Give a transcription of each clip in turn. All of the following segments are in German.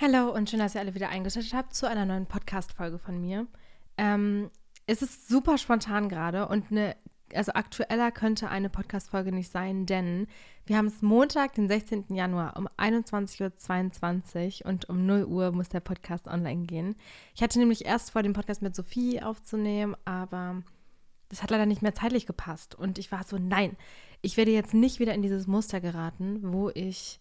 Hallo und schön, dass ihr alle wieder eingeschaltet habt zu einer neuen Podcast-Folge von mir. Ähm, es ist super spontan gerade und eine, also aktueller könnte eine Podcast-Folge nicht sein, denn wir haben es Montag, den 16. Januar um 21.22 Uhr und um 0 Uhr muss der Podcast online gehen. Ich hatte nämlich erst vor, den Podcast mit Sophie aufzunehmen, aber das hat leider nicht mehr zeitlich gepasst und ich war so, nein, ich werde jetzt nicht wieder in dieses Muster geraten, wo ich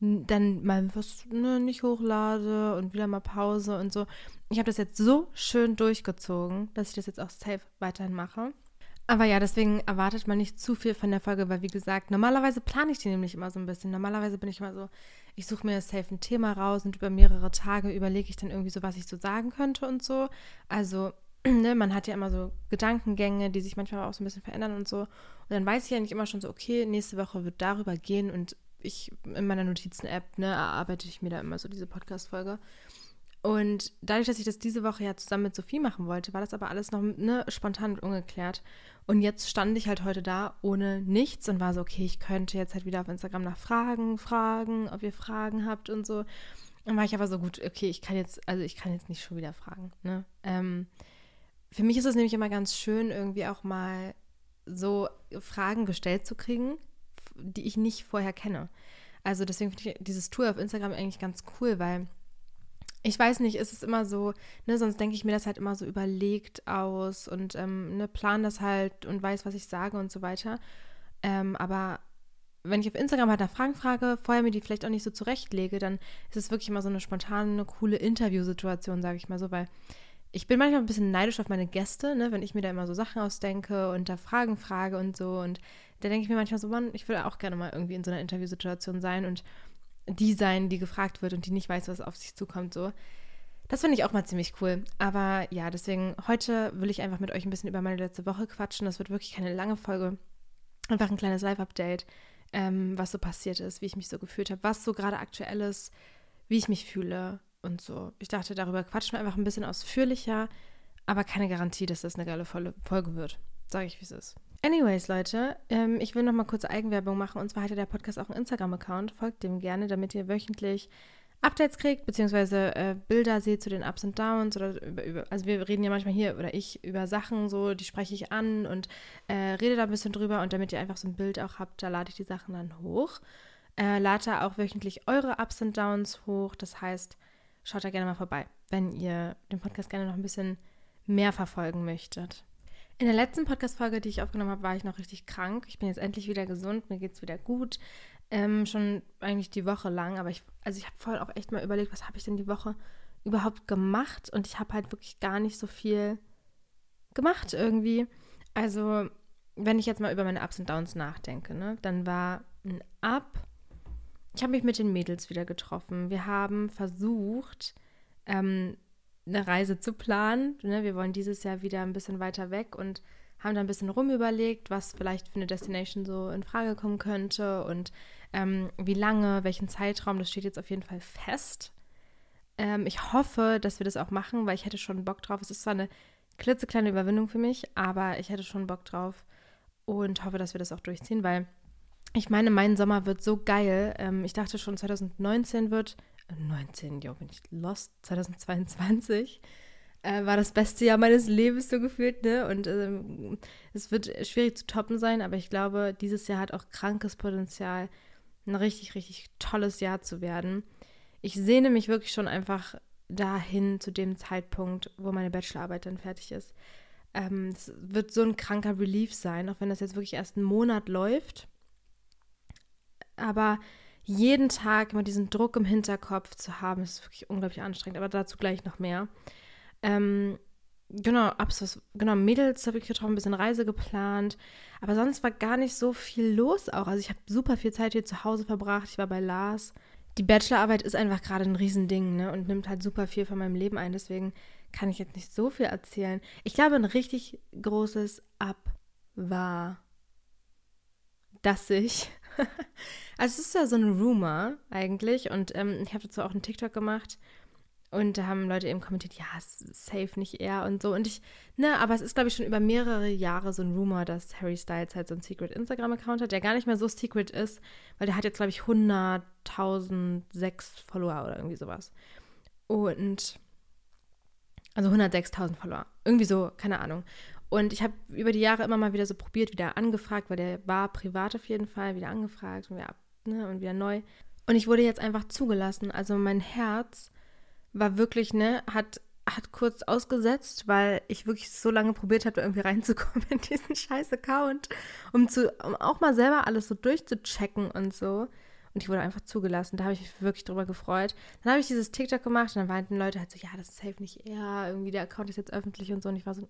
dann mal was ne, nicht hochlade und wieder mal Pause und so. Ich habe das jetzt so schön durchgezogen, dass ich das jetzt auch safe weiterhin mache. Aber ja, deswegen erwartet man nicht zu viel von der Folge, weil wie gesagt, normalerweise plane ich die nämlich immer so ein bisschen. Normalerweise bin ich immer so, ich suche mir safe ein Thema raus und über mehrere Tage überlege ich dann irgendwie so, was ich so sagen könnte und so. Also, ne, man hat ja immer so Gedankengänge, die sich manchmal auch so ein bisschen verändern und so. Und dann weiß ich ja nicht immer schon so, okay, nächste Woche wird darüber gehen und ich in meiner Notizen-App, ne, erarbeite ich mir da immer so diese Podcast-Folge. Und dadurch, dass ich das diese Woche ja zusammen mit Sophie machen wollte, war das aber alles noch ne, spontan und ungeklärt. Und jetzt stand ich halt heute da ohne nichts und war so, okay, ich könnte jetzt halt wieder auf Instagram nach Fragen fragen, ob ihr Fragen habt und so. Dann war ich aber so gut, okay, ich kann jetzt, also ich kann jetzt nicht schon wieder fragen. Ne? Ähm, für mich ist es nämlich immer ganz schön, irgendwie auch mal so Fragen gestellt zu kriegen, die ich nicht vorher kenne. Also deswegen finde ich dieses Tour auf Instagram eigentlich ganz cool, weil ich weiß nicht, ist es immer so, ne, sonst denke ich mir das halt immer so überlegt aus und ähm, ne, plan das halt und weiß, was ich sage und so weiter. Ähm, aber wenn ich auf Instagram halt nach Fragen frage, vorher mir die vielleicht auch nicht so zurechtlege, dann ist es wirklich immer so eine spontane, coole Interviewsituation, sage ich mal so, weil ich bin manchmal ein bisschen neidisch auf meine Gäste, ne, wenn ich mir da immer so Sachen ausdenke und da Fragen frage und so. Und da denke ich mir manchmal so, Mann, ich würde auch gerne mal irgendwie in so einer Interviewsituation sein und die sein, die gefragt wird und die nicht weiß, was auf sich zukommt, so. Das finde ich auch mal ziemlich cool. Aber ja, deswegen heute will ich einfach mit euch ein bisschen über meine letzte Woche quatschen. Das wird wirklich keine lange Folge. Einfach ein kleines Live-Update, ähm, was so passiert ist, wie ich mich so gefühlt habe, was so gerade aktuell ist, wie ich mich fühle und so. Ich dachte, darüber quatschen wir einfach ein bisschen ausführlicher, aber keine Garantie, dass das eine geile Folge wird. Sage ich, wie es ist. Anyways, Leute, ähm, ich will noch mal kurz Eigenwerbung machen. Und zwar hat ja der Podcast auch einen Instagram-Account. Folgt dem gerne, damit ihr wöchentlich Updates kriegt, beziehungsweise äh, Bilder seht zu den Ups und Downs. Oder über, über, also wir reden ja manchmal hier, oder ich, über Sachen, so, die spreche ich an und äh, rede da ein bisschen drüber. Und damit ihr einfach so ein Bild auch habt, da lade ich die Sachen dann hoch. Äh, lade da auch wöchentlich eure Ups und Downs hoch. Das heißt, schaut da gerne mal vorbei, wenn ihr den Podcast gerne noch ein bisschen mehr verfolgen möchtet. In der letzten Podcast-Folge, die ich aufgenommen habe, war ich noch richtig krank. Ich bin jetzt endlich wieder gesund, mir geht es wieder gut. Ähm, schon eigentlich die Woche lang, aber ich, also ich habe vorhin auch echt mal überlegt, was habe ich denn die Woche überhaupt gemacht? Und ich habe halt wirklich gar nicht so viel gemacht irgendwie. Also, wenn ich jetzt mal über meine Ups und Downs nachdenke, ne, dann war ein Up. Ich habe mich mit den Mädels wieder getroffen. Wir haben versucht, ähm, eine Reise zu planen. Ne? Wir wollen dieses Jahr wieder ein bisschen weiter weg und haben da ein bisschen rumüberlegt, was vielleicht für eine Destination so in Frage kommen könnte und ähm, wie lange, welchen Zeitraum. Das steht jetzt auf jeden Fall fest. Ähm, ich hoffe, dass wir das auch machen, weil ich hätte schon Bock drauf. Es ist zwar eine klitzekleine Überwindung für mich, aber ich hätte schon Bock drauf und hoffe, dass wir das auch durchziehen, weil ich meine, mein Sommer wird so geil. Ähm, ich dachte schon, 2019 wird 19, ja, bin ich lost, 2022 äh, war das beste Jahr meines Lebens so gefühlt, ne? Und ähm, es wird schwierig zu toppen sein, aber ich glaube, dieses Jahr hat auch krankes Potenzial, ein richtig, richtig tolles Jahr zu werden. Ich sehne mich wirklich schon einfach dahin zu dem Zeitpunkt, wo meine Bachelorarbeit dann fertig ist. Es ähm, wird so ein kranker Relief sein, auch wenn das jetzt wirklich erst einen Monat läuft. Aber jeden Tag immer diesen Druck im Hinterkopf zu haben, ist wirklich unglaublich anstrengend, aber dazu gleich noch mehr. Ähm, genau, Abs, genau, Mädels habe ich getroffen, ein bisschen Reise geplant, aber sonst war gar nicht so viel los auch. Also ich habe super viel Zeit hier zu Hause verbracht, ich war bei Lars. Die Bachelorarbeit ist einfach gerade ein Riesending, ne, und nimmt halt super viel von meinem Leben ein, deswegen kann ich jetzt nicht so viel erzählen. Ich glaube, ein richtig großes Ab war, dass ich also es ist ja so ein Rumor eigentlich und ähm, ich habe dazu auch einen TikTok gemacht Und da haben Leute eben kommentiert, ja, safe nicht er und so. Und ich, ne, aber es ist, glaube ich, schon über mehrere Jahre so ein Rumor, dass Harry Styles halt so ein Secret Instagram-Account hat, der gar nicht mehr so secret ist, weil der hat jetzt, glaube ich, 100.006 Follower oder irgendwie sowas. Und, also 106.000 Follower. Irgendwie so, keine Ahnung. Und ich habe über die Jahre immer mal wieder so probiert, wieder angefragt, weil der war privat auf jeden Fall, wieder angefragt und wieder, ne, und wieder neu. Und ich wurde jetzt einfach zugelassen. Also mein Herz war wirklich, ne, hat, hat kurz ausgesetzt, weil ich wirklich so lange probiert habe, irgendwie reinzukommen in diesen scheiß Account, um, zu, um auch mal selber alles so durchzuchecken und so. Und ich wurde einfach zugelassen. Da habe ich mich wirklich drüber gefreut. Dann habe ich dieses TikTok gemacht und dann meinten Leute halt so, ja, das ist safe nicht er. Irgendwie der Account ist jetzt öffentlich und so. Und ich war so,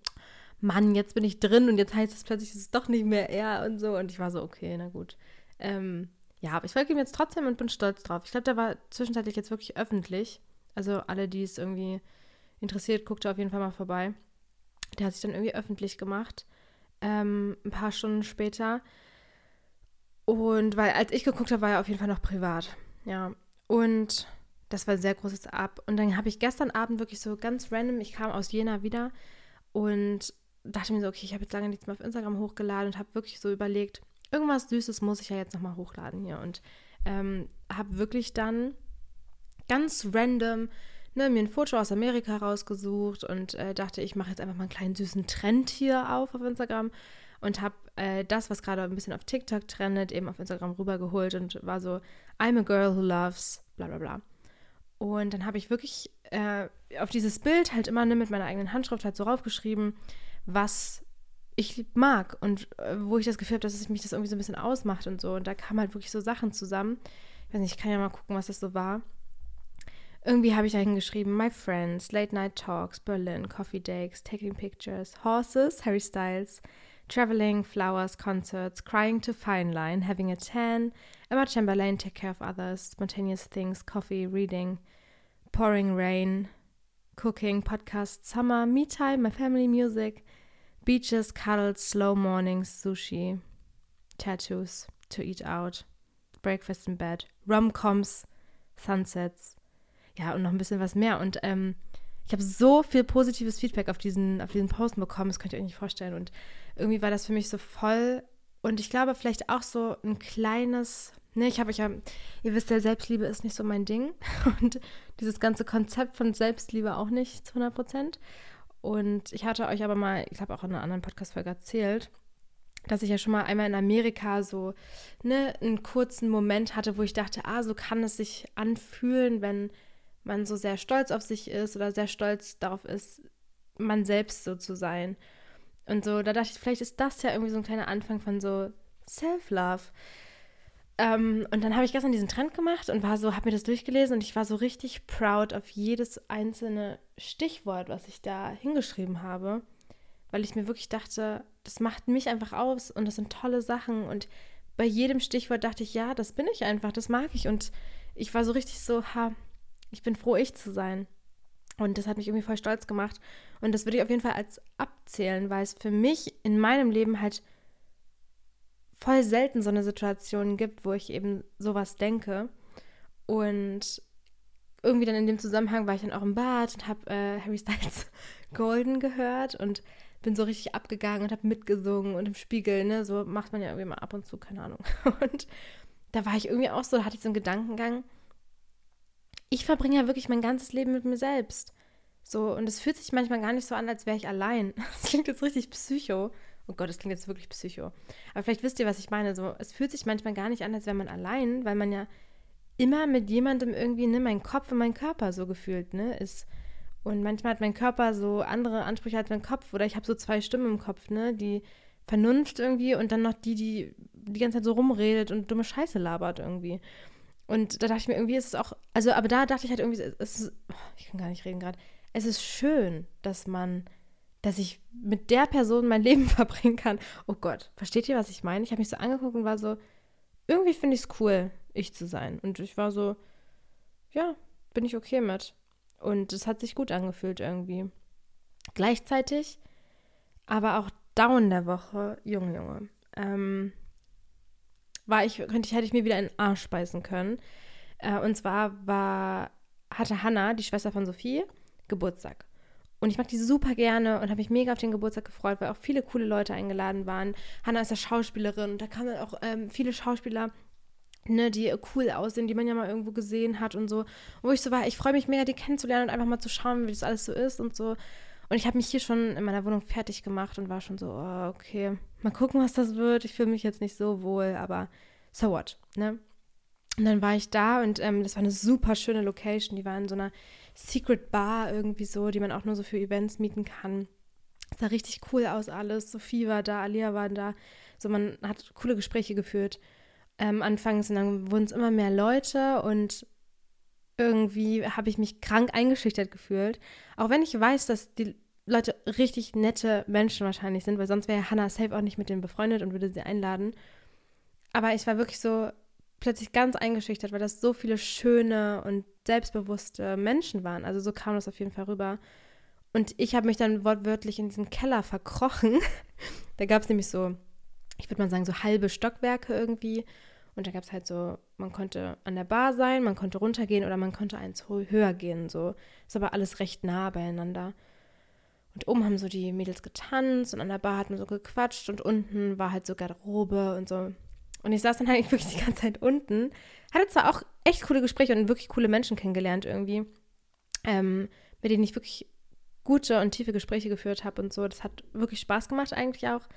Mann, jetzt bin ich drin und jetzt heißt es plötzlich, es ist doch nicht mehr er und so. Und ich war so, okay, na gut. Ähm, ja, aber ich folge ihm jetzt trotzdem und bin stolz drauf. Ich glaube, der war zwischenzeitlich jetzt wirklich öffentlich. Also alle, die es irgendwie interessiert, guckt auf jeden Fall mal vorbei. Der hat sich dann irgendwie öffentlich gemacht. Ähm, ein paar Stunden später. Und weil, als ich geguckt habe, war er auf jeden Fall noch privat. Ja. Und das war ein sehr großes Ab. Und dann habe ich gestern Abend wirklich so ganz random, ich kam aus Jena wieder und dachte mir so, okay, ich habe jetzt lange nichts mehr auf Instagram hochgeladen und habe wirklich so überlegt, irgendwas Süßes muss ich ja jetzt nochmal hochladen hier. Und ähm, habe wirklich dann ganz random ne, mir ein Foto aus Amerika rausgesucht und äh, dachte, ich mache jetzt einfach mal einen kleinen süßen Trend hier auf auf Instagram und habe äh, das, was gerade ein bisschen auf TikTok trendet, eben auf Instagram rübergeholt und war so, I'm a girl who loves bla bla bla. Und dann habe ich wirklich äh, auf dieses Bild halt immer ne, mit meiner eigenen Handschrift halt so raufgeschrieben, was ich mag und äh, wo ich das Gefühl habe, dass mich das irgendwie so ein bisschen ausmacht und so. Und da kamen halt wirklich so Sachen zusammen. Ich weiß nicht, ich kann ja mal gucken, was das so war irgendwie habe ich da hingeschrieben, My Friends, Late Night Talks, Berlin, Coffee Dates, Taking Pictures, Horses, Harry Styles, Traveling, Flowers, Concerts, Crying to Fine Line, Having a Tan, Emma Chamberlain, Take Care of Others, Spontaneous Things, Coffee, Reading, Pouring Rain, Cooking, Podcast, Summer, Me Time, My Family Music, Beaches, Cuddles, Slow Mornings, Sushi, Tattoos, To Eat Out, Breakfast in Bed, Rom-Coms, Sunsets, ja, und noch ein bisschen was mehr. Und ähm, ich habe so viel positives Feedback auf diesen, auf diesen Posten bekommen, das könnt ihr euch nicht vorstellen. Und irgendwie war das für mich so voll. Und ich glaube, vielleicht auch so ein kleines, ne, ich habe ja, ihr wisst ja, Selbstliebe ist nicht so mein Ding. Und dieses ganze Konzept von Selbstliebe auch nicht zu 100 Prozent. Und ich hatte euch aber mal, ich glaube auch in einer anderen Podcast-Folge erzählt, dass ich ja schon mal einmal in Amerika so ne, einen kurzen Moment hatte, wo ich dachte, ah, so kann es sich anfühlen, wenn man so sehr stolz auf sich ist oder sehr stolz darauf ist, man selbst so zu sein. Und so, da dachte ich, vielleicht ist das ja irgendwie so ein kleiner Anfang von so Self-Love. Ähm, und dann habe ich gestern diesen Trend gemacht und war so, habe mir das durchgelesen und ich war so richtig proud auf jedes einzelne Stichwort, was ich da hingeschrieben habe, weil ich mir wirklich dachte, das macht mich einfach aus und das sind tolle Sachen und bei jedem Stichwort dachte ich, ja, das bin ich einfach, das mag ich und ich war so richtig so, ha, ich bin froh, ich zu sein. Und das hat mich irgendwie voll stolz gemacht. Und das würde ich auf jeden Fall als abzählen, weil es für mich in meinem Leben halt voll selten so eine Situation gibt, wo ich eben sowas denke. Und irgendwie dann in dem Zusammenhang war ich dann auch im Bad und habe äh, Harry Styles Golden gehört und bin so richtig abgegangen und habe mitgesungen und im Spiegel, ne, so macht man ja irgendwie mal ab und zu, keine Ahnung. Und da war ich irgendwie auch so, da hatte ich so einen Gedankengang, ich verbringe ja wirklich mein ganzes Leben mit mir selbst. So, und es fühlt sich manchmal gar nicht so an, als wäre ich allein. Das klingt jetzt richtig psycho. Oh Gott, das klingt jetzt wirklich psycho. Aber vielleicht wisst ihr, was ich meine. So, es fühlt sich manchmal gar nicht an, als wäre man allein, weil man ja immer mit jemandem irgendwie, ne, mein Kopf und mein Körper so gefühlt, ne, ist. Und manchmal hat mein Körper so andere Ansprüche als mein Kopf. Oder ich habe so zwei Stimmen im Kopf, ne, die Vernunft irgendwie und dann noch die, die die ganze Zeit so rumredet und dumme Scheiße labert irgendwie. Und da dachte ich mir, irgendwie ist es auch, also, aber da dachte ich halt irgendwie, es ist, ich kann gar nicht reden gerade, es ist schön, dass man, dass ich mit der Person mein Leben verbringen kann. Oh Gott, versteht ihr, was ich meine? Ich habe mich so angeguckt und war so, irgendwie finde ich es cool, ich zu sein. Und ich war so, ja, bin ich okay mit. Und es hat sich gut angefühlt irgendwie. Gleichzeitig, aber auch down der Woche, Junge, Junge. Ähm, war ich, könnte ich, hätte ich mir wieder einen Arsch beißen können. Äh, und zwar war hatte Hannah, die Schwester von Sophie, Geburtstag. Und ich mag die super gerne und habe mich mega auf den Geburtstag gefreut, weil auch viele coole Leute eingeladen waren. Hannah ist ja Schauspielerin und da kamen auch ähm, viele Schauspieler, ne, die cool aussehen, die man ja mal irgendwo gesehen hat und so. Wo ich so war, ich freue mich mega, die kennenzulernen und einfach mal zu schauen, wie das alles so ist und so. Und ich habe mich hier schon in meiner Wohnung fertig gemacht und war schon so, oh, okay, mal gucken, was das wird. Ich fühle mich jetzt nicht so wohl, aber so what, ne? Und dann war ich da und ähm, das war eine super schöne Location. Die war in so einer Secret Bar irgendwie so, die man auch nur so für Events mieten kann. Es sah richtig cool aus alles. Sophie war da, Alia war da. So, man hat coole Gespräche geführt. Ähm, anfangs und dann wurden es immer mehr Leute und irgendwie habe ich mich krank eingeschüchtert gefühlt. Auch wenn ich weiß, dass die Leute richtig nette Menschen wahrscheinlich sind, weil sonst wäre Hannah safe auch nicht mit denen befreundet und würde sie einladen. Aber ich war wirklich so plötzlich ganz eingeschüchtert, weil das so viele schöne und selbstbewusste Menschen waren. Also so kam das auf jeden Fall rüber. Und ich habe mich dann wortwörtlich in diesen Keller verkrochen. da gab es nämlich so, ich würde mal sagen, so halbe Stockwerke irgendwie. Und da gab es halt so, man konnte an der Bar sein, man konnte runtergehen oder man konnte eins höher gehen. So ist aber alles recht nah beieinander. Und oben haben so die Mädels getanzt und an der Bar hat man so gequatscht und unten war halt so Garderobe und so. Und ich saß dann halt wirklich die ganze Zeit unten. Hatte zwar auch echt coole Gespräche und wirklich coole Menschen kennengelernt irgendwie, ähm, mit denen ich wirklich gute und tiefe Gespräche geführt habe und so. Das hat wirklich Spaß gemacht eigentlich auch.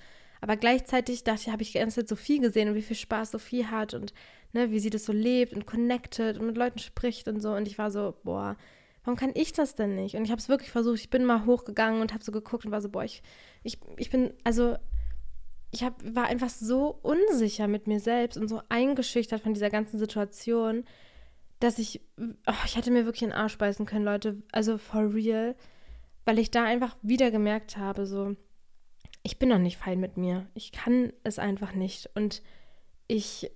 Aber gleichzeitig dachte ich, habe ich die ganze Zeit Sophie gesehen und wie viel Spaß Sophie hat und ne, wie sie das so lebt und connected und mit Leuten spricht und so. Und ich war so, boah, warum kann ich das denn nicht? Und ich habe es wirklich versucht. Ich bin mal hochgegangen und habe so geguckt und war so, boah, ich, ich, ich bin, also ich hab, war einfach so unsicher mit mir selbst und so eingeschüchtert von dieser ganzen Situation, dass ich, oh, ich hätte mir wirklich einen Arsch beißen können, Leute, also for real, weil ich da einfach wieder gemerkt habe, so, ich bin noch nicht fein mit mir. Ich kann es einfach nicht und ich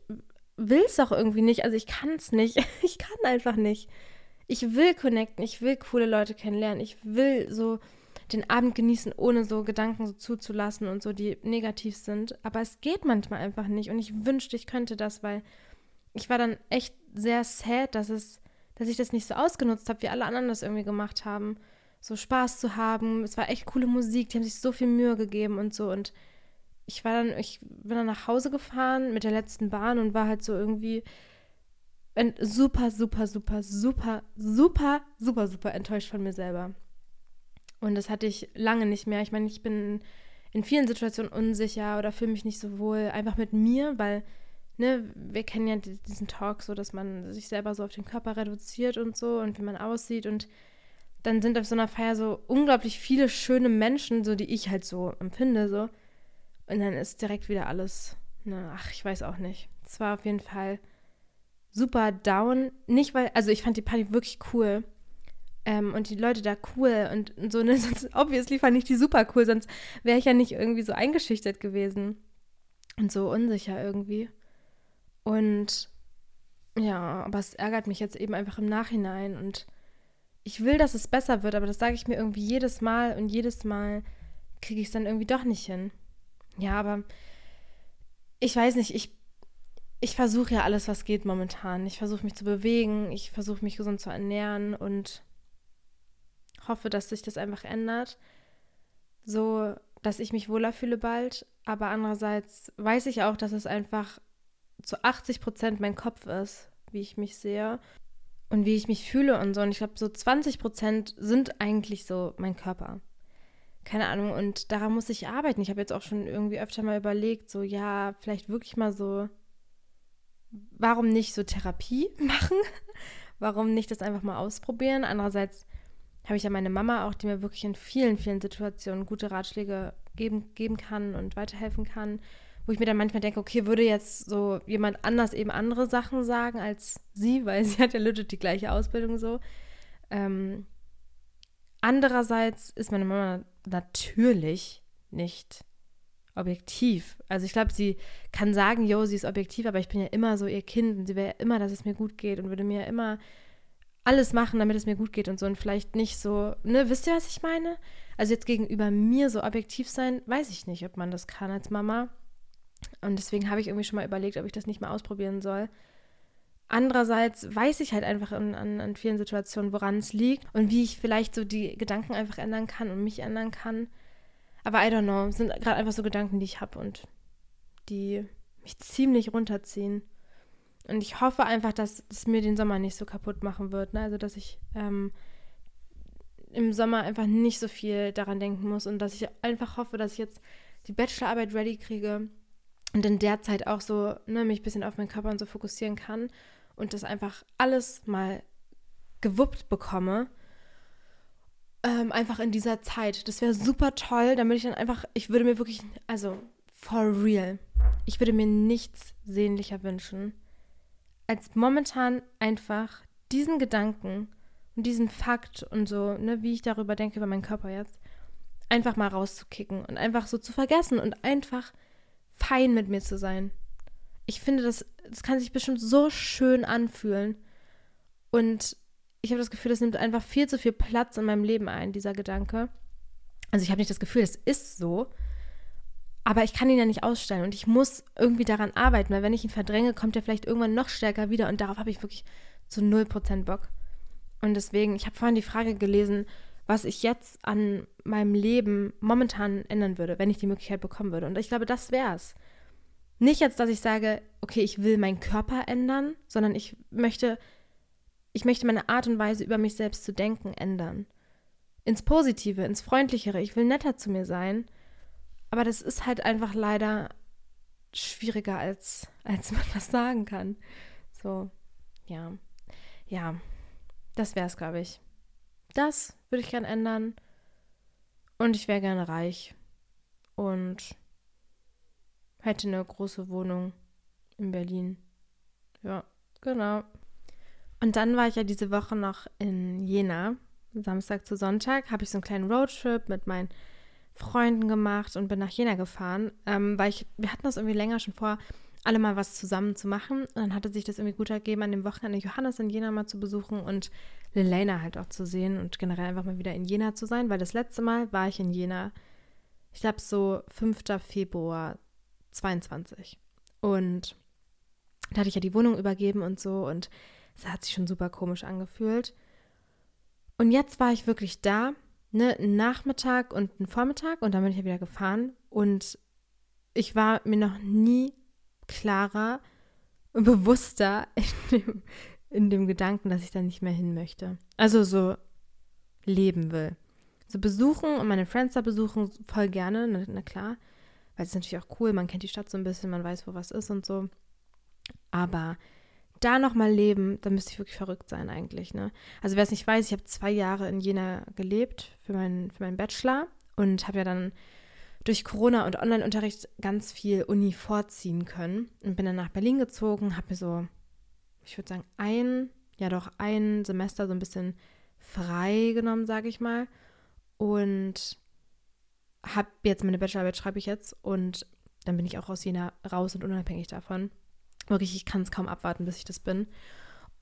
will es auch irgendwie nicht, also ich kann es nicht. Ich kann einfach nicht. Ich will connecten, ich will coole Leute kennenlernen, ich will so den Abend genießen, ohne so Gedanken so zuzulassen und so, die negativ sind. Aber es geht manchmal einfach nicht. Und ich wünschte, ich könnte das, weil ich war dann echt sehr sad, dass es, dass ich das nicht so ausgenutzt habe, wie alle anderen das irgendwie gemacht haben. So Spaß zu haben. Es war echt coole Musik, die haben sich so viel Mühe gegeben und so. Und ich war dann, ich bin dann nach Hause gefahren mit der letzten Bahn und war halt so irgendwie super, super, super, super, super, super, super enttäuscht von mir selber. Und das hatte ich lange nicht mehr. Ich meine, ich bin in vielen Situationen unsicher oder fühle mich nicht so wohl einfach mit mir, weil, ne, wir kennen ja diesen Talk so, dass man sich selber so auf den Körper reduziert und so und wie man aussieht und dann sind auf so einer Feier so unglaublich viele schöne Menschen, so die ich halt so empfinde, so. Und dann ist direkt wieder alles, ne, ach, ich weiß auch nicht. Es war auf jeden Fall super down. Nicht weil, also ich fand die Party wirklich cool. Ähm, und die Leute da cool und, und so, ne? Sonst, obviously fand ich die super cool, sonst wäre ich ja nicht irgendwie so eingeschüchtert gewesen. Und so unsicher irgendwie. Und ja, aber es ärgert mich jetzt eben einfach im Nachhinein. Und ich will, dass es besser wird, aber das sage ich mir irgendwie jedes Mal und jedes Mal kriege ich es dann irgendwie doch nicht hin. Ja, aber ich weiß nicht, ich, ich versuche ja alles, was geht momentan. Ich versuche mich zu bewegen, ich versuche mich gesund zu ernähren und hoffe, dass sich das einfach ändert, so dass ich mich wohler fühle bald. Aber andererseits weiß ich auch, dass es einfach zu 80 Prozent mein Kopf ist, wie ich mich sehe und wie ich mich fühle und so. Und ich glaube, so 20 Prozent sind eigentlich so mein Körper. Keine Ahnung, und daran muss ich arbeiten. Ich habe jetzt auch schon irgendwie öfter mal überlegt, so, ja, vielleicht wirklich mal so, warum nicht so Therapie machen? warum nicht das einfach mal ausprobieren? Andererseits habe ich ja meine Mama auch, die mir wirklich in vielen, vielen Situationen gute Ratschläge geben, geben kann und weiterhelfen kann, wo ich mir dann manchmal denke, okay, würde jetzt so jemand anders eben andere Sachen sagen als sie, weil sie hat ja legit die gleiche Ausbildung so. Ähm, andererseits ist meine Mama natürlich nicht objektiv. Also ich glaube, sie kann sagen, yo, sie ist objektiv, aber ich bin ja immer so ihr Kind und sie wäre ja immer, dass es mir gut geht und würde mir immer alles machen, damit es mir gut geht und so und vielleicht nicht so, ne, wisst ihr, was ich meine? Also jetzt gegenüber mir so objektiv sein, weiß ich nicht, ob man das kann als Mama. Und deswegen habe ich irgendwie schon mal überlegt, ob ich das nicht mal ausprobieren soll. andererseits weiß ich halt einfach in, an, an vielen Situationen, woran es liegt und wie ich vielleicht so die Gedanken einfach ändern kann und mich ändern kann. Aber I don't know, sind gerade einfach so Gedanken, die ich habe und die mich ziemlich runterziehen. Und ich hoffe einfach, dass es mir den Sommer nicht so kaputt machen wird. Ne? Also, dass ich ähm, im Sommer einfach nicht so viel daran denken muss und dass ich einfach hoffe, dass ich jetzt die Bachelorarbeit ready kriege und in der Zeit auch so ne, mich ein bisschen auf meinen Körper und so fokussieren kann und das einfach alles mal gewuppt bekomme. Ähm, einfach in dieser Zeit. Das wäre super toll, damit ich dann einfach, ich würde mir wirklich, also for real, ich würde mir nichts sehnlicher wünschen, als momentan einfach diesen Gedanken und diesen Fakt und so, ne, wie ich darüber denke, über meinen Körper jetzt, einfach mal rauszukicken und einfach so zu vergessen und einfach fein mit mir zu sein. Ich finde, das, das kann sich bestimmt so schön anfühlen. Und ich habe das Gefühl, das nimmt einfach viel zu viel Platz in meinem Leben ein, dieser Gedanke. Also ich habe nicht das Gefühl, es ist so, aber ich kann ihn ja nicht ausstellen und ich muss irgendwie daran arbeiten, weil wenn ich ihn verdränge, kommt er vielleicht irgendwann noch stärker wieder und darauf habe ich wirklich zu 0% Bock. Und deswegen, ich habe vorhin die Frage gelesen, was ich jetzt an meinem Leben momentan ändern würde, wenn ich die Möglichkeit bekommen würde. Und ich glaube, das wäre es. Nicht jetzt, dass ich sage, okay, ich will meinen Körper ändern, sondern ich möchte, ich möchte meine Art und Weise, über mich selbst zu denken, ändern. Ins Positive, ins Freundlichere. Ich will netter zu mir sein aber das ist halt einfach leider schwieriger, als, als man das sagen kann. So, ja. Ja, das wäre es, glaube ich. Das würde ich gerne ändern. Und ich wäre gerne reich. Und hätte eine große Wohnung in Berlin. Ja, genau. Und dann war ich ja diese Woche noch in Jena. Samstag zu Sonntag habe ich so einen kleinen Roadtrip mit meinen Freunden gemacht und bin nach Jena gefahren, ähm, weil ich, wir hatten das irgendwie länger schon vor, alle mal was zusammen zu machen. Und dann hatte sich das irgendwie gut ergeben, an dem Wochenende Johannes in Jena mal zu besuchen und Lelena halt auch zu sehen und generell einfach mal wieder in Jena zu sein, weil das letzte Mal war ich in Jena, ich glaube so 5. Februar 22. Und da hatte ich ja die Wohnung übergeben und so und es hat sich schon super komisch angefühlt. Und jetzt war ich wirklich da ne, einen Nachmittag und einen Vormittag und dann bin ich ja wieder gefahren und ich war mir noch nie klarer und bewusster in dem, in dem Gedanken, dass ich da nicht mehr hin möchte. Also so leben will. So besuchen und meine Friends da besuchen voll gerne, na, na klar, weil es ist natürlich auch cool, man kennt die Stadt so ein bisschen, man weiß, wo was ist und so. Aber da nochmal leben, dann müsste ich wirklich verrückt sein eigentlich. Ne? Also wer es nicht weiß, ich habe zwei Jahre in Jena gelebt für, mein, für meinen Bachelor und habe ja dann durch Corona und Online-Unterricht ganz viel Uni vorziehen können und bin dann nach Berlin gezogen, habe mir so, ich würde sagen, ein, ja doch ein Semester so ein bisschen frei genommen, sage ich mal. Und habe jetzt meine Bachelorarbeit schreibe ich jetzt und dann bin ich auch aus Jena raus und unabhängig davon. Wirklich, ich kann es kaum abwarten, bis ich das bin.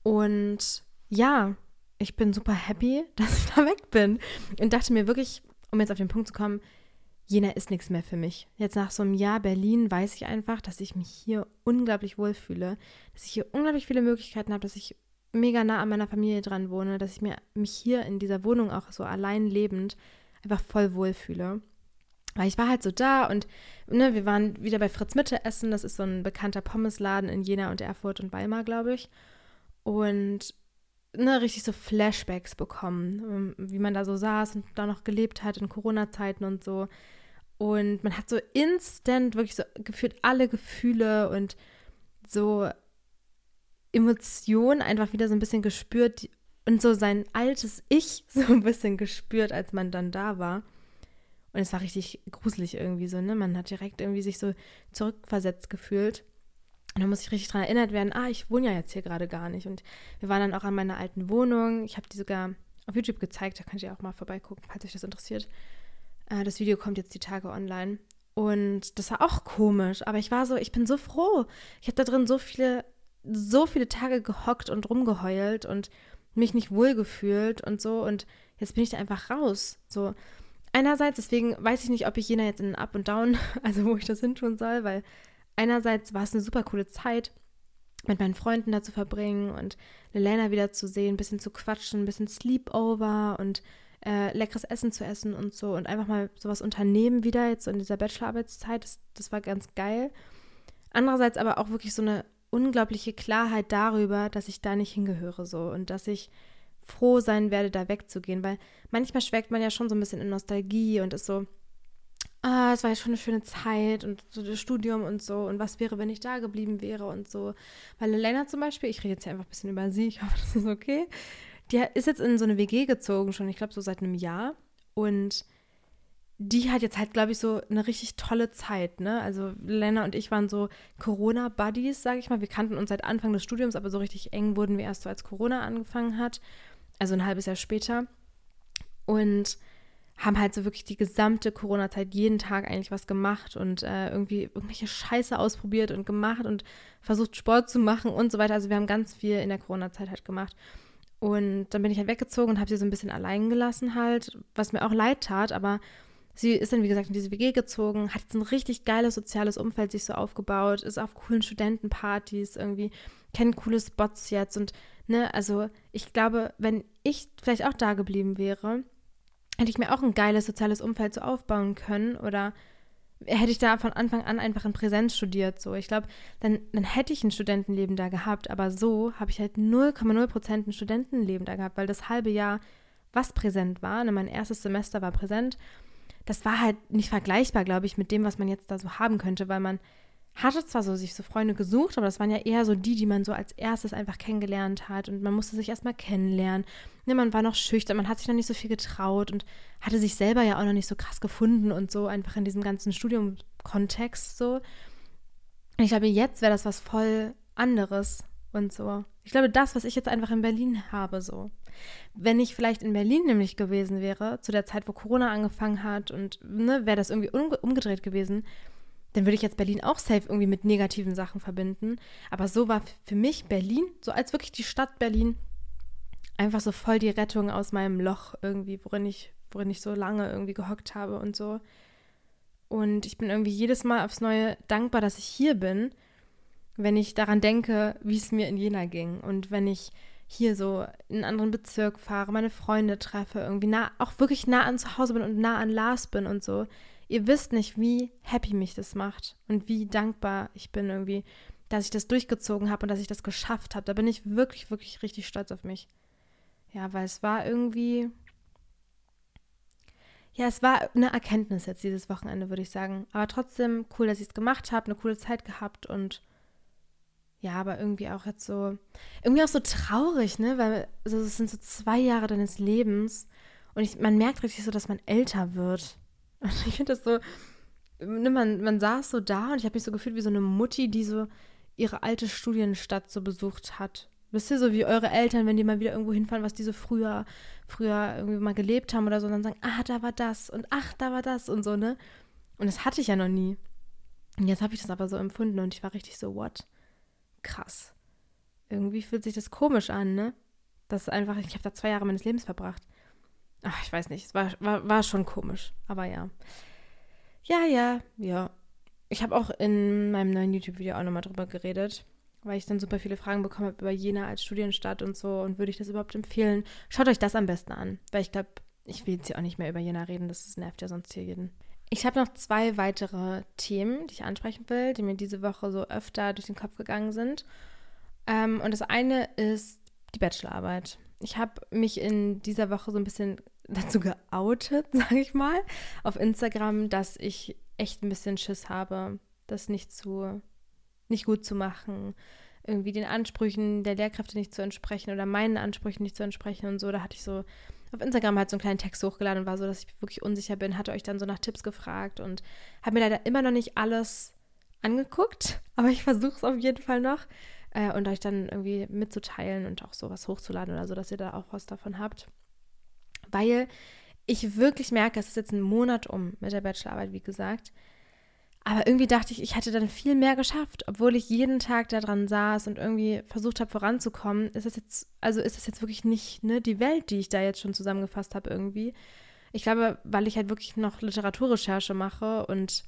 Und ja, ich bin super happy, dass ich da weg bin. Und dachte mir wirklich, um jetzt auf den Punkt zu kommen, Jena ist nichts mehr für mich. Jetzt nach so einem Jahr Berlin weiß ich einfach, dass ich mich hier unglaublich wohlfühle, dass ich hier unglaublich viele Möglichkeiten habe, dass ich mega nah an meiner Familie dran wohne, dass ich mir, mich hier in dieser Wohnung auch so allein lebend einfach voll wohlfühle. Weil ich war halt so da und ne, wir waren wieder bei Fritz Mitte essen. Das ist so ein bekannter Pommesladen in Jena und Erfurt und Weimar, glaube ich. Und ne, richtig so Flashbacks bekommen, ähm, wie man da so saß und da noch gelebt hat in Corona-Zeiten und so. Und man hat so instant wirklich so gefühlt alle Gefühle und so Emotionen einfach wieder so ein bisschen gespürt und so sein altes Ich so ein bisschen gespürt, als man dann da war. Und es war richtig gruselig irgendwie so, ne? Man hat direkt irgendwie sich so zurückversetzt gefühlt. Und da muss ich richtig dran erinnert werden, ah, ich wohne ja jetzt hier gerade gar nicht. Und wir waren dann auch an meiner alten Wohnung. Ich habe die sogar auf YouTube gezeigt, da könnt ihr auch mal vorbeigucken, falls euch das interessiert. Äh, das Video kommt jetzt die Tage online. Und das war auch komisch, aber ich war so, ich bin so froh. Ich habe da drin so viele, so viele Tage gehockt und rumgeheult und mich nicht wohlgefühlt und so. Und jetzt bin ich da einfach raus. So, einerseits, deswegen weiß ich nicht, ob ich Jena jetzt in Up und Down, also wo ich das hin tun soll, weil einerseits war es eine super coole Zeit mit meinen Freunden da zu verbringen und Lelena wieder zu sehen, ein bisschen zu quatschen, ein bisschen Sleepover und äh, leckeres Essen zu essen und so und einfach mal sowas unternehmen wieder jetzt so in dieser Bachelorarbeitszeit. Das, das war ganz geil. Andererseits aber auch wirklich so eine unglaubliche Klarheit darüber, dass ich da nicht hingehöre so und dass ich froh sein werde, da wegzugehen, weil manchmal schweckt man ja schon so ein bisschen in Nostalgie und ist so, ah, es war ja schon eine schöne Zeit und so das Studium und so und was wäre, wenn ich da geblieben wäre und so. Weil Elena zum Beispiel, ich rede jetzt hier einfach ein bisschen über sie, ich hoffe, das ist okay, die ist jetzt in so eine WG gezogen schon, ich glaube so seit einem Jahr und die hat jetzt halt, glaube ich, so eine richtig tolle Zeit, ne? Also Lena und ich waren so Corona-Buddies, sage ich mal. Wir kannten uns seit Anfang des Studiums, aber so richtig eng wurden wir erst so, als Corona angefangen hat. Also ein halbes Jahr später. Und haben halt so wirklich die gesamte Corona-Zeit jeden Tag eigentlich was gemacht und äh, irgendwie irgendwelche Scheiße ausprobiert und gemacht und versucht Sport zu machen und so weiter. Also wir haben ganz viel in der Corona-Zeit halt gemacht. Und dann bin ich halt weggezogen und habe sie so ein bisschen allein gelassen halt, was mir auch leid tat, aber sie ist dann, wie gesagt, in diese WG gezogen, hat jetzt ein richtig geiles soziales Umfeld sich so aufgebaut, ist auf coolen Studentenpartys irgendwie, kennt coole Spots jetzt und, ne, also ich glaube, wenn ich vielleicht auch da geblieben wäre, hätte ich mir auch ein geiles soziales Umfeld so aufbauen können oder hätte ich da von Anfang an einfach in Präsenz studiert. So, ich glaube, dann, dann hätte ich ein Studentenleben da gehabt, aber so habe ich halt 0,0 Prozent ein Studentenleben da gehabt, weil das halbe Jahr, was präsent war, ne, mein erstes Semester war präsent, das war halt nicht vergleichbar, glaube ich, mit dem, was man jetzt da so haben könnte, weil man hatte zwar so sich so Freunde gesucht, aber das waren ja eher so die, die man so als erstes einfach kennengelernt hat und man musste sich erstmal kennenlernen. Ne, man war noch schüchtern, man hat sich noch nicht so viel getraut und hatte sich selber ja auch noch nicht so krass gefunden und so einfach in diesem ganzen Studiumkontext so. Und ich glaube, jetzt wäre das was voll anderes und so. Ich glaube, das, was ich jetzt einfach in Berlin habe, so. Wenn ich vielleicht in Berlin nämlich gewesen wäre, zu der Zeit, wo Corona angefangen hat und ne, wäre das irgendwie umgedreht gewesen, dann würde ich jetzt Berlin auch safe irgendwie mit negativen Sachen verbinden. Aber so war für mich Berlin, so als wirklich die Stadt Berlin, einfach so voll die Rettung aus meinem Loch irgendwie, worin ich, worin ich so lange irgendwie gehockt habe und so. Und ich bin irgendwie jedes Mal aufs Neue dankbar, dass ich hier bin, wenn ich daran denke, wie es mir in Jena ging. Und wenn ich hier so in einen anderen Bezirk fahre, meine Freunde treffe, irgendwie nah, auch wirklich nah an zu Hause bin und nah an Lars bin und so. Ihr wisst nicht, wie happy mich das macht und wie dankbar ich bin irgendwie, dass ich das durchgezogen habe und dass ich das geschafft habe. Da bin ich wirklich, wirklich richtig stolz auf mich. Ja, weil es war irgendwie. Ja, es war eine Erkenntnis jetzt dieses Wochenende, würde ich sagen. Aber trotzdem cool, dass ich es gemacht habe, eine coole Zeit gehabt und ja, aber irgendwie auch jetzt so, irgendwie auch so traurig, ne? Weil also, es sind so zwei Jahre deines Lebens und ich, man merkt richtig so, dass man älter wird. Ich finde das so, ne, man, man saß so da und ich habe mich so gefühlt wie so eine Mutti, die so ihre alte Studienstadt so besucht hat. Wisst ihr, so wie eure Eltern, wenn die mal wieder irgendwo hinfahren, was die so früher, früher irgendwie mal gelebt haben oder so, und dann sagen, ah, da war das und ach, da war das und so, ne? Und das hatte ich ja noch nie. Und jetzt habe ich das aber so empfunden und ich war richtig so, what? Krass. Irgendwie fühlt sich das komisch an, ne? Das ist einfach, ich habe da zwei Jahre meines Lebens verbracht. Ach, ich weiß nicht, es war, war, war schon komisch, aber ja. Ja, ja, ja. Ich habe auch in meinem neuen YouTube-Video auch nochmal drüber geredet, weil ich dann super viele Fragen bekommen habe über Jena als Studienstadt und so und würde ich das überhaupt empfehlen. Schaut euch das am besten an, weil ich glaube, ich will jetzt hier auch nicht mehr über Jena reden, das nervt ja sonst hier jeden. Ich habe noch zwei weitere Themen, die ich ansprechen will, die mir diese Woche so öfter durch den Kopf gegangen sind. Ähm, und das eine ist die Bachelorarbeit ich habe mich in dieser Woche so ein bisschen dazu geoutet, sage ich mal, auf Instagram, dass ich echt ein bisschen Schiss habe, das nicht zu, nicht gut zu machen, irgendwie den Ansprüchen der Lehrkräfte nicht zu entsprechen oder meinen Ansprüchen nicht zu entsprechen und so. Da hatte ich so auf Instagram halt so einen kleinen Text hochgeladen und war so, dass ich wirklich unsicher bin, hatte euch dann so nach Tipps gefragt und habe mir leider immer noch nicht alles angeguckt, aber ich versuche es auf jeden Fall noch äh, und euch dann irgendwie mitzuteilen und auch sowas hochzuladen oder so, dass ihr da auch was davon habt. Weil ich wirklich merke, es ist jetzt ein Monat um mit der Bachelorarbeit, wie gesagt. Aber irgendwie dachte ich, ich hätte dann viel mehr geschafft, obwohl ich jeden Tag da dran saß und irgendwie versucht habe, voranzukommen. Ist das jetzt, also ist das jetzt wirklich nicht ne, die Welt, die ich da jetzt schon zusammengefasst habe irgendwie. Ich glaube, weil ich halt wirklich noch Literaturrecherche mache und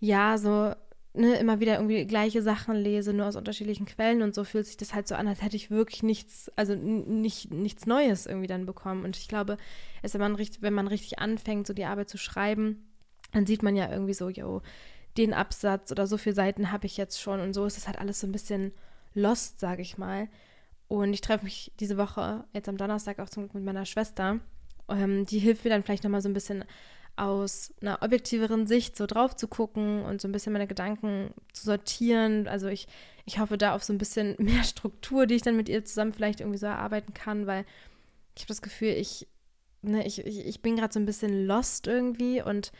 ja, so ne, immer wieder irgendwie gleiche Sachen lese, nur aus unterschiedlichen Quellen und so fühlt sich das halt so an, als hätte ich wirklich nichts, also nicht, nichts Neues irgendwie dann bekommen. Und ich glaube, es, wenn man richtig, wenn man richtig anfängt, so die Arbeit zu schreiben, dann sieht man ja irgendwie so, yo, den Absatz oder so viele Seiten habe ich jetzt schon und so ist es halt alles so ein bisschen lost, sage ich mal. Und ich treffe mich diese Woche, jetzt am Donnerstag auch zum Glück mit meiner Schwester. Ähm, die hilft mir dann vielleicht nochmal so ein bisschen aus einer objektiveren Sicht so drauf zu gucken und so ein bisschen meine Gedanken zu sortieren. Also ich, ich hoffe da auf so ein bisschen mehr Struktur, die ich dann mit ihr zusammen vielleicht irgendwie so erarbeiten kann, weil ich habe das Gefühl, ich, ne, ich, ich, ich bin gerade so ein bisschen lost irgendwie und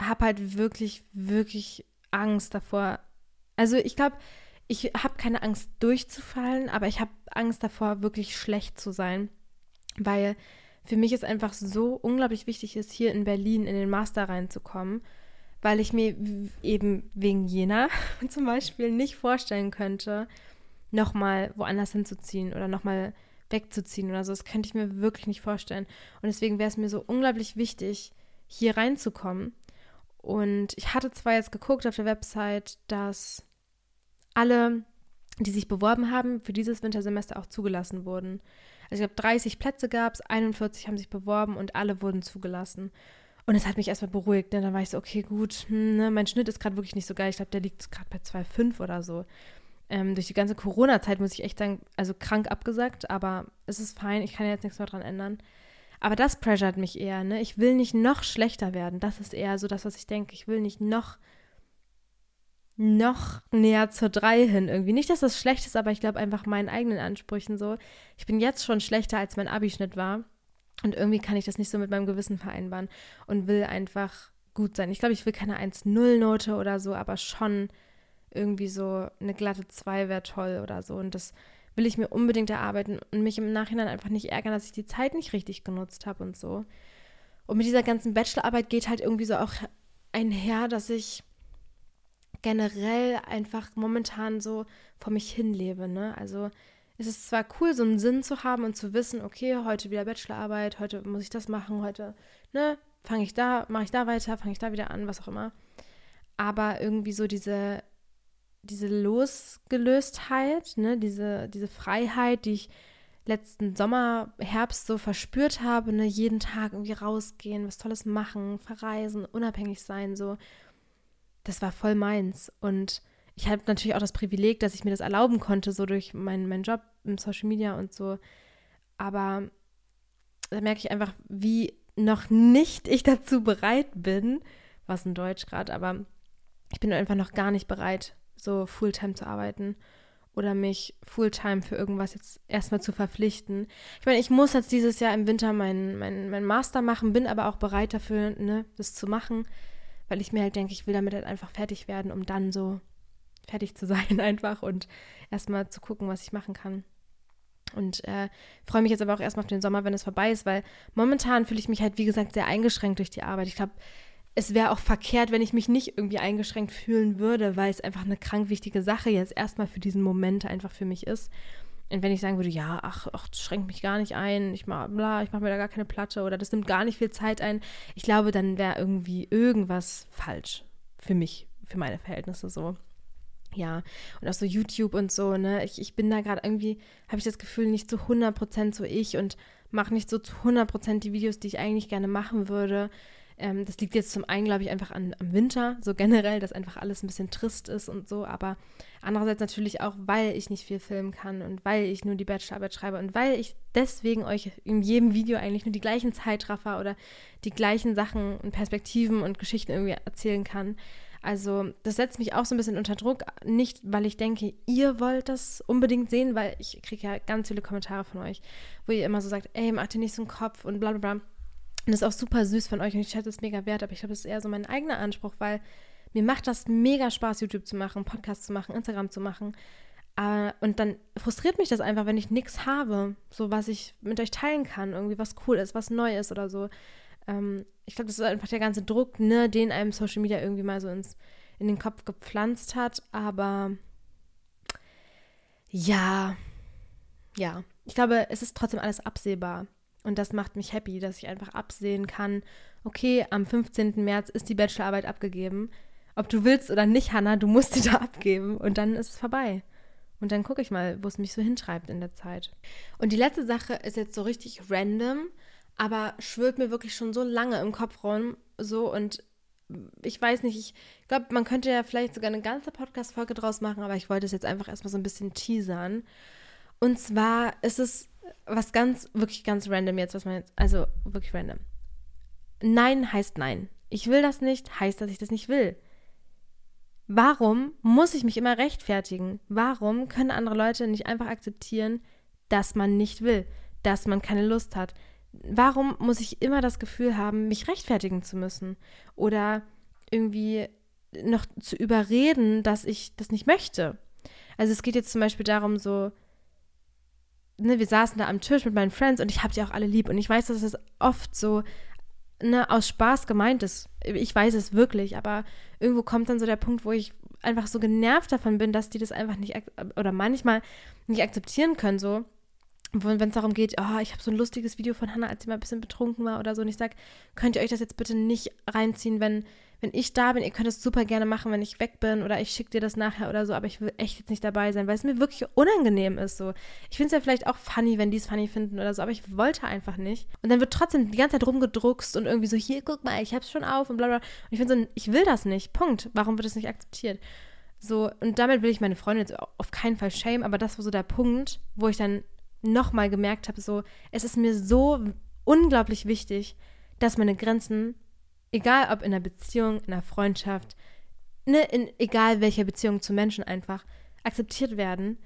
habe halt wirklich, wirklich Angst davor. Also ich glaube, ich habe keine Angst durchzufallen, aber ich habe Angst davor, wirklich schlecht zu sein, weil für mich es einfach so unglaublich wichtig ist, hier in Berlin in den Master reinzukommen, weil ich mir eben wegen Jena zum Beispiel nicht vorstellen könnte, nochmal woanders hinzuziehen oder nochmal wegzuziehen oder so. Das könnte ich mir wirklich nicht vorstellen. Und deswegen wäre es mir so unglaublich wichtig, hier reinzukommen. Und ich hatte zwar jetzt geguckt auf der Website, dass alle, die sich beworben haben, für dieses Wintersemester auch zugelassen wurden. Also ich glaube, 30 Plätze gab es, 41 haben sich beworben und alle wurden zugelassen. Und es hat mich erstmal beruhigt. Ne? Dann war ich so, okay, gut, hm, ne? mein Schnitt ist gerade wirklich nicht so geil. Ich glaube, der liegt gerade bei 2,5 oder so. Ähm, durch die ganze Corona-Zeit muss ich echt sagen, also krank abgesagt, aber es ist fein, ich kann ja jetzt nichts mehr dran ändern. Aber das pressured mich eher, ne? Ich will nicht noch schlechter werden. Das ist eher so das, was ich denke. Ich will nicht noch noch näher zur 3 hin irgendwie. Nicht, dass das schlecht ist, aber ich glaube einfach meinen eigenen Ansprüchen so. Ich bin jetzt schon schlechter, als mein Abischnitt war. Und irgendwie kann ich das nicht so mit meinem Gewissen vereinbaren und will einfach gut sein. Ich glaube, ich will keine 1-0-Note oder so, aber schon irgendwie so eine glatte 2 wäre toll oder so. Und das will ich mir unbedingt erarbeiten und mich im Nachhinein einfach nicht ärgern, dass ich die Zeit nicht richtig genutzt habe und so. Und mit dieser ganzen Bachelorarbeit geht halt irgendwie so auch einher, dass ich generell einfach momentan so vor mich hinlebe. Ne? Also es ist zwar cool, so einen Sinn zu haben und zu wissen, okay, heute wieder Bachelorarbeit, heute muss ich das machen, heute, ne, fange ich da, mache ich da weiter, fange ich da wieder an, was auch immer. Aber irgendwie so diese, diese Losgelöstheit, ne, diese, diese Freiheit, die ich letzten Sommer, Herbst so verspürt habe, ne, jeden Tag irgendwie rausgehen, was Tolles machen, verreisen, unabhängig sein, so das war voll meins. Und ich habe natürlich auch das Privileg, dass ich mir das erlauben konnte, so durch meinen, meinen Job im Social Media und so. Aber da merke ich einfach, wie noch nicht ich dazu bereit bin, was in Deutsch gerade, aber ich bin einfach noch gar nicht bereit, so Fulltime zu arbeiten oder mich Fulltime für irgendwas jetzt erstmal zu verpflichten. Ich meine, ich muss jetzt dieses Jahr im Winter meinen mein, mein Master machen, bin aber auch bereit dafür, ne, das zu machen weil ich mir halt denke, ich will damit halt einfach fertig werden, um dann so fertig zu sein einfach und erstmal zu gucken, was ich machen kann. Und äh, freue mich jetzt aber auch erstmal auf den Sommer, wenn es vorbei ist, weil momentan fühle ich mich halt, wie gesagt, sehr eingeschränkt durch die Arbeit. Ich glaube, es wäre auch verkehrt, wenn ich mich nicht irgendwie eingeschränkt fühlen würde, weil es einfach eine krank wichtige Sache jetzt erstmal für diesen Moment einfach für mich ist. Und wenn ich sagen würde, ja, ach, ach das schränkt mich gar nicht ein, ich mach, bla, ich mache mir da gar keine Platte oder das nimmt gar nicht viel Zeit ein, ich glaube, dann wäre irgendwie irgendwas falsch für mich, für meine Verhältnisse so. Ja, und auch so YouTube und so, ne, ich, ich bin da gerade irgendwie, habe ich das Gefühl, nicht zu 100% so ich und mache nicht so zu 100% die Videos, die ich eigentlich gerne machen würde. Ähm, das liegt jetzt zum einen, glaube ich, einfach an, am Winter, so generell, dass einfach alles ein bisschen trist ist und so, aber andererseits natürlich auch, weil ich nicht viel filmen kann und weil ich nur die Bachelorarbeit schreibe und weil ich deswegen euch in jedem Video eigentlich nur die gleichen Zeitraffer oder die gleichen Sachen und Perspektiven und Geschichten irgendwie erzählen kann. Also das setzt mich auch so ein bisschen unter Druck, nicht weil ich denke, ihr wollt das unbedingt sehen, weil ich kriege ja ganz viele Kommentare von euch, wo ihr immer so sagt, ey, mach dir nicht so einen Kopf und bla bla bla. Und das ist auch super süß von euch und ich schätze es mega wert, aber ich glaube, das ist eher so mein eigener Anspruch, weil mir macht das mega Spaß, YouTube zu machen, Podcast zu machen, Instagram zu machen. Und dann frustriert mich das einfach, wenn ich nichts habe, so was ich mit euch teilen kann, irgendwie was cool ist, was neu ist oder so. Ähm, ich glaube, das ist einfach der ganze Druck, ne, den einem Social Media irgendwie mal so ins, in den Kopf gepflanzt hat. Aber ja, ja, ich glaube, es ist trotzdem alles absehbar. Und das macht mich happy, dass ich einfach absehen kann, okay, am 15. März ist die Bachelorarbeit abgegeben. ob du willst oder nicht, Hannah, du musst die da abgeben und dann ist es vorbei. Und dann gucke ich mal, wo es mich so hintreibt in der Zeit. Und die letzte Sache ist jetzt so richtig random, aber schwirrt mir wirklich schon so lange im Kopf rum, so und ich weiß nicht, ich glaube, man könnte ja vielleicht sogar eine ganze Podcast-Folge draus machen, aber ich wollte es jetzt einfach erstmal so ein bisschen teasern. Und zwar ist es was ganz, wirklich ganz random jetzt, was man jetzt, also wirklich random. Nein heißt nein. Ich will das nicht, heißt, dass ich das nicht will. Warum muss ich mich immer rechtfertigen? Warum können andere Leute nicht einfach akzeptieren, dass man nicht will, dass man keine Lust hat? Warum muss ich immer das Gefühl haben, mich rechtfertigen zu müssen? Oder irgendwie noch zu überreden, dass ich das nicht möchte? Also es geht jetzt zum Beispiel darum, so, ne, wir saßen da am Tisch mit meinen Friends und ich habe die auch alle lieb. Und ich weiß, dass es oft so ne, aus Spaß gemeint ist. Ich weiß es wirklich, aber irgendwo kommt dann so der Punkt, wo ich einfach so genervt davon bin, dass die das einfach nicht oder manchmal nicht akzeptieren können, so. Wenn es darum geht, oh, ich habe so ein lustiges Video von Hannah, als sie mal ein bisschen betrunken war oder so, und ich sage, könnt ihr euch das jetzt bitte nicht reinziehen, wenn wenn ich da bin, ihr könnt es super gerne machen, wenn ich weg bin oder ich schicke dir das nachher oder so, aber ich will echt jetzt nicht dabei sein, weil es mir wirklich unangenehm ist. So. Ich finde es ja vielleicht auch funny, wenn die es funny finden oder so, aber ich wollte einfach nicht. Und dann wird trotzdem die ganze Zeit rumgedruckst und irgendwie so, hier, guck mal, ich hab's schon auf und bla bla. Und ich finde so, ich will das nicht. Punkt. Warum wird es nicht akzeptiert? So, und damit will ich meine Freundin jetzt auf keinen Fall shame, aber das war so der Punkt, wo ich dann nochmal gemerkt habe, so, es ist mir so unglaublich wichtig, dass meine Grenzen egal ob in einer Beziehung, in einer Freundschaft, ne, in egal welcher Beziehung zu Menschen einfach, akzeptiert werden.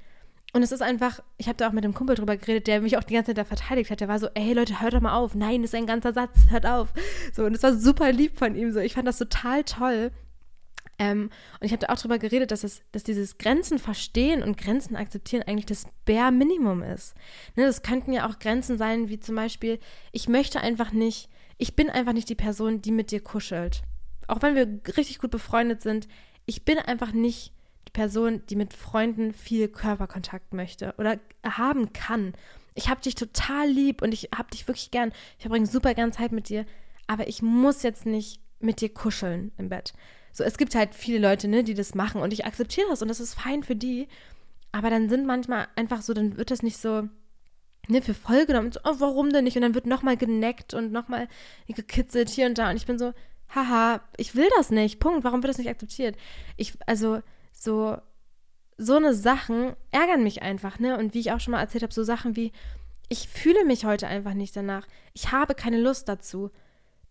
Und es ist einfach, ich habe da auch mit einem Kumpel drüber geredet, der mich auch die ganze Zeit da verteidigt hat. Der war so, ey Leute, hört doch mal auf. Nein, das ist ein ganzer Satz, hört auf. So, und es war super lieb von ihm. So, ich fand das total toll. Ähm, und ich habe da auch drüber geredet, dass, es, dass dieses Grenzen verstehen und Grenzen akzeptieren eigentlich das Bare Minimum ist. Ne, das könnten ja auch Grenzen sein, wie zum Beispiel, ich möchte einfach nicht ich bin einfach nicht die Person, die mit dir kuschelt. Auch wenn wir richtig gut befreundet sind, ich bin einfach nicht die Person, die mit Freunden viel Körperkontakt möchte oder haben kann. Ich habe dich total lieb und ich habe dich wirklich gern. Ich verbringe super gern Zeit mit dir, aber ich muss jetzt nicht mit dir kuscheln im Bett. So, es gibt halt viele Leute, ne, die das machen und ich akzeptiere das und das ist fein für die. Aber dann sind manchmal einfach so, dann wird das nicht so, ne, für voll genommen. So, oh, warum denn nicht? Und dann wird nochmal geneckt und nochmal gekitzelt hier und da. Und ich bin so, haha, ich will das nicht. Punkt. Warum wird das nicht akzeptiert? Ich, also, so, so eine Sachen ärgern mich einfach, ne? Und wie ich auch schon mal erzählt habe, so Sachen wie, ich fühle mich heute einfach nicht danach. Ich habe keine Lust dazu.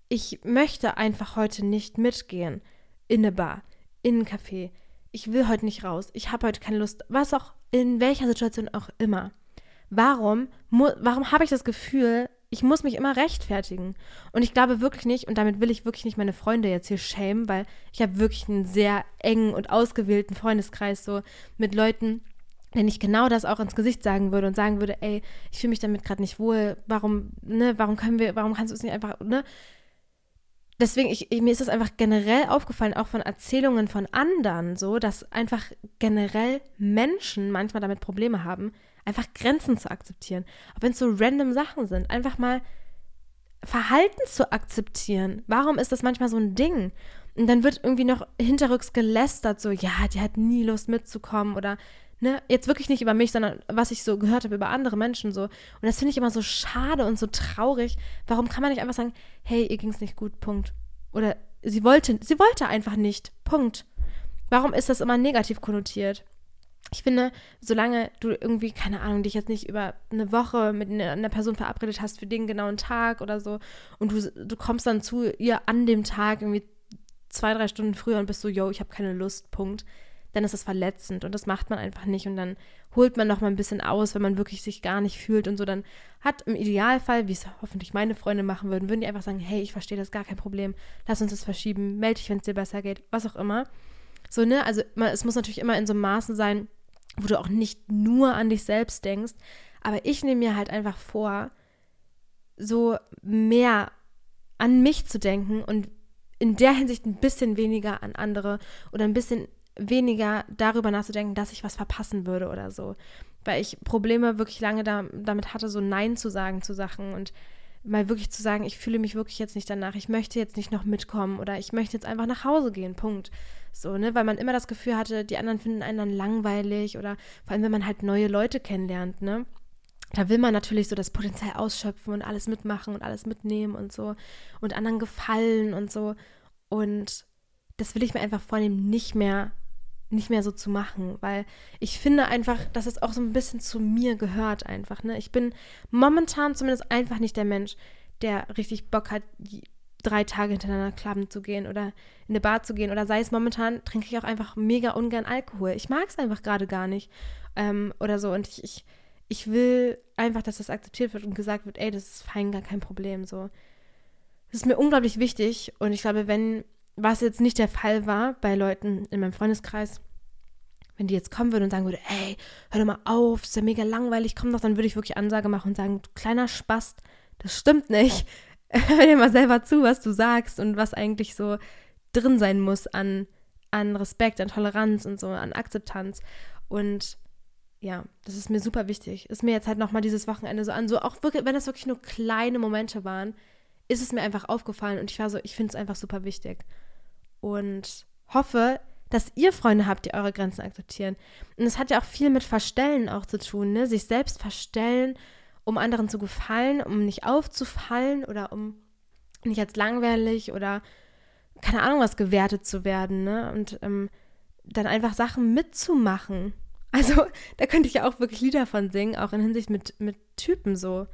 Ich möchte einfach heute nicht mitgehen in eine Bar, in ein Café. Ich will heute nicht raus. Ich habe heute keine Lust. Was auch, in welcher Situation auch immer warum, warum habe ich das Gefühl, ich muss mich immer rechtfertigen? Und ich glaube wirklich nicht, und damit will ich wirklich nicht meine Freunde jetzt hier schämen, weil ich habe wirklich einen sehr engen und ausgewählten Freundeskreis so mit Leuten, wenn ich genau das auch ins Gesicht sagen würde und sagen würde, ey, ich fühle mich damit gerade nicht wohl, warum, ne, warum können wir, warum kannst du es nicht einfach, ne? Deswegen, ich, mir ist das einfach generell aufgefallen, auch von Erzählungen von anderen, so, dass einfach generell Menschen manchmal damit Probleme haben, Einfach Grenzen zu akzeptieren. Auch wenn es so random Sachen sind. Einfach mal Verhalten zu akzeptieren. Warum ist das manchmal so ein Ding? Und dann wird irgendwie noch hinterrücks gelästert, so, ja, die hat nie Lust mitzukommen oder, ne, jetzt wirklich nicht über mich, sondern was ich so gehört habe über andere Menschen so. Und das finde ich immer so schade und so traurig. Warum kann man nicht einfach sagen, hey, ihr ging es nicht gut, Punkt. Oder sie wollte, sie wollte einfach nicht, Punkt. Warum ist das immer negativ konnotiert? ich finde, solange du irgendwie, keine Ahnung, dich jetzt nicht über eine Woche mit einer Person verabredet hast für den genauen Tag oder so und du, du kommst dann zu ihr an dem Tag irgendwie zwei, drei Stunden früher und bist so, yo, ich habe keine Lust, Punkt, dann ist das verletzend und das macht man einfach nicht und dann holt man noch mal ein bisschen aus, wenn man wirklich sich gar nicht fühlt und so, dann hat im Idealfall, wie es hoffentlich meine Freunde machen würden, würden die einfach sagen, hey, ich verstehe das, gar kein Problem, lass uns das verschieben, melde dich, wenn es dir besser geht, was auch immer. So, ne, also es muss natürlich immer in so Maßen sein, wo du auch nicht nur an dich selbst denkst. Aber ich nehme mir halt einfach vor, so mehr an mich zu denken und in der Hinsicht ein bisschen weniger an andere oder ein bisschen weniger darüber nachzudenken, dass ich was verpassen würde oder so. Weil ich Probleme wirklich lange da, damit hatte, so Nein zu sagen zu Sachen und mal wirklich zu sagen, ich fühle mich wirklich jetzt nicht danach, ich möchte jetzt nicht noch mitkommen oder ich möchte jetzt einfach nach Hause gehen, Punkt. So, ne, weil man immer das Gefühl hatte, die anderen finden einen dann langweilig oder vor allem, wenn man halt neue Leute kennenlernt, ne. Da will man natürlich so das Potenzial ausschöpfen und alles mitmachen und alles mitnehmen und so und anderen gefallen und so. Und das will ich mir einfach vornehmen, nicht mehr nicht mehr so zu machen, weil ich finde einfach, dass es auch so ein bisschen zu mir gehört einfach. Ne? Ich bin momentan zumindest einfach nicht der Mensch, der richtig Bock hat, drei Tage hintereinander klappen zu gehen oder in eine Bar zu gehen oder sei es momentan, trinke ich auch einfach mega ungern Alkohol. Ich mag es einfach gerade gar nicht ähm, oder so und ich, ich, ich will einfach, dass das akzeptiert wird und gesagt wird, ey, das ist fein, gar kein Problem, so. Das ist mir unglaublich wichtig und ich glaube, wenn was jetzt nicht der Fall war bei Leuten in meinem Freundeskreis, wenn die jetzt kommen würden und sagen würde, ey, hör doch mal auf, ist ja mega langweilig, komm doch, dann würde ich wirklich Ansage machen und sagen, du kleiner Spast, das stimmt nicht. hör dir mal selber zu, was du sagst und was eigentlich so drin sein muss an, an Respekt, an Toleranz und so, an Akzeptanz. Und ja, das ist mir super wichtig. Ist mir jetzt halt nochmal dieses Wochenende so an, so auch wirklich, wenn das wirklich nur kleine Momente waren, ist es mir einfach aufgefallen und ich war so, ich finde es einfach super wichtig. Und hoffe, dass ihr Freunde habt, die eure Grenzen akzeptieren. Und es hat ja auch viel mit Verstellen auch zu tun, ne? Sich selbst verstellen, um anderen zu gefallen, um nicht aufzufallen oder um nicht als langweilig oder keine Ahnung was gewertet zu werden, ne? Und ähm, dann einfach Sachen mitzumachen. Also, da könnte ich ja auch wirklich Lieder von singen, auch in Hinsicht mit, mit Typen so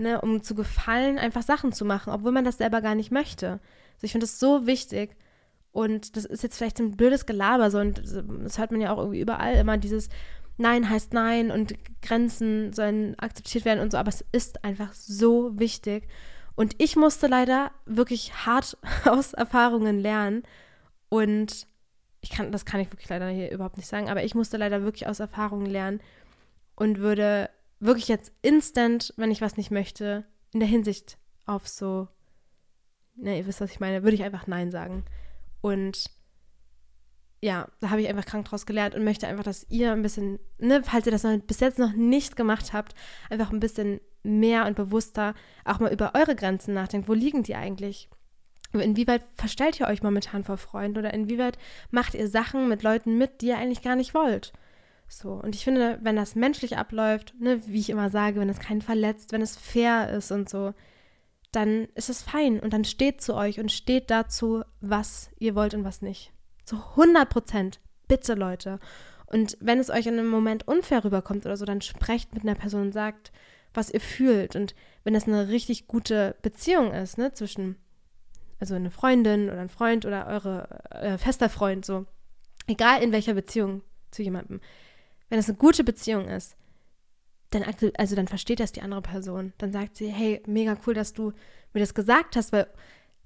ne, um zu gefallen, einfach Sachen zu machen, obwohl man das selber gar nicht möchte. Also ich finde das so wichtig. Und das ist jetzt vielleicht ein blödes Gelaber so und das hört man ja auch irgendwie überall immer dieses Nein heißt Nein und Grenzen sollen akzeptiert werden und so, aber es ist einfach so wichtig. Und ich musste leider wirklich hart aus Erfahrungen lernen und ich kann, das kann ich wirklich leider hier überhaupt nicht sagen, aber ich musste leider wirklich aus Erfahrungen lernen und würde wirklich jetzt instant, wenn ich was nicht möchte, in der Hinsicht auf so, ne, ihr wisst, was ich meine, würde ich einfach Nein sagen. Und ja, da habe ich einfach krank draus gelernt und möchte einfach, dass ihr ein bisschen, ne, falls ihr das noch, bis jetzt noch nicht gemacht habt, einfach ein bisschen mehr und bewusster auch mal über eure Grenzen nachdenkt. Wo liegen die eigentlich? Inwieweit verstellt ihr euch momentan vor Freunden oder inwieweit macht ihr Sachen mit Leuten mit, die ihr eigentlich gar nicht wollt? So, und ich finde, wenn das menschlich abläuft, ne, wie ich immer sage, wenn es keinen verletzt, wenn es fair ist und so, dann ist es fein und dann steht zu euch und steht dazu, was ihr wollt und was nicht. Zu 100 Prozent. Bitte, Leute. Und wenn es euch in einem Moment unfair rüberkommt oder so, dann sprecht mit einer Person und sagt, was ihr fühlt. Und wenn das eine richtig gute Beziehung ist, ne, zwischen, also eine Freundin oder ein Freund oder eure äh, fester Freund, so, egal in welcher Beziehung zu jemandem, wenn es eine gute Beziehung ist, dann, also dann versteht das die andere Person. Dann sagt sie, hey, mega cool, dass du mir das gesagt hast, weil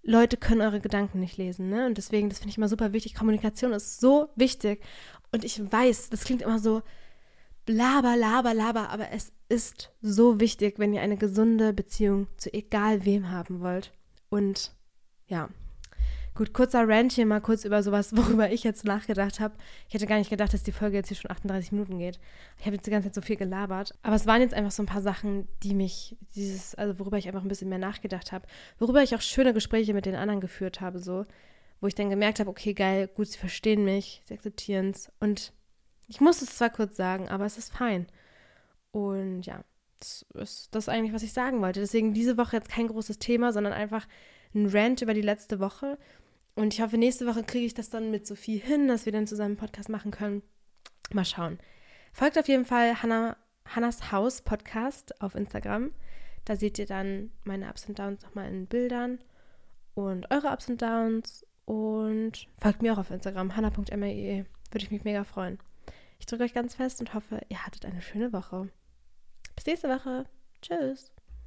Leute können eure Gedanken nicht lesen, ne? Und deswegen, das finde ich immer super wichtig. Kommunikation ist so wichtig. Und ich weiß, das klingt immer so laber, laber, laber, aber es ist so wichtig, wenn ihr eine gesunde Beziehung zu egal wem haben wollt. Und ja, Gut, kurzer Rant hier mal kurz über sowas, worüber ich jetzt nachgedacht habe. Ich hätte gar nicht gedacht, dass die Folge jetzt hier schon 38 Minuten geht. Ich habe jetzt die ganze Zeit so viel gelabert. Aber es waren jetzt einfach so ein paar Sachen, die mich, dieses, also worüber ich einfach ein bisschen mehr nachgedacht habe. Worüber ich auch schöne Gespräche mit den anderen geführt habe, so. Wo ich dann gemerkt habe, okay, geil, gut, sie verstehen mich, sie akzeptieren es. Und ich muss es zwar kurz sagen, aber es ist fein. Und ja, das ist das eigentlich, was ich sagen wollte. Deswegen diese Woche jetzt kein großes Thema, sondern einfach ein Rant über die letzte Woche und ich hoffe, nächste Woche kriege ich das dann mit Sophie hin, dass wir dann zusammen einen Podcast machen können. Mal schauen. Folgt auf jeden Fall Hannah, Hannas Haus Podcast auf Instagram. Da seht ihr dann meine Ups und Downs nochmal in Bildern und eure Ups und Downs. Und folgt mir auch auf Instagram, hanna.me. Würde ich mich mega freuen. Ich drücke euch ganz fest und hoffe, ihr hattet eine schöne Woche. Bis nächste Woche. Tschüss.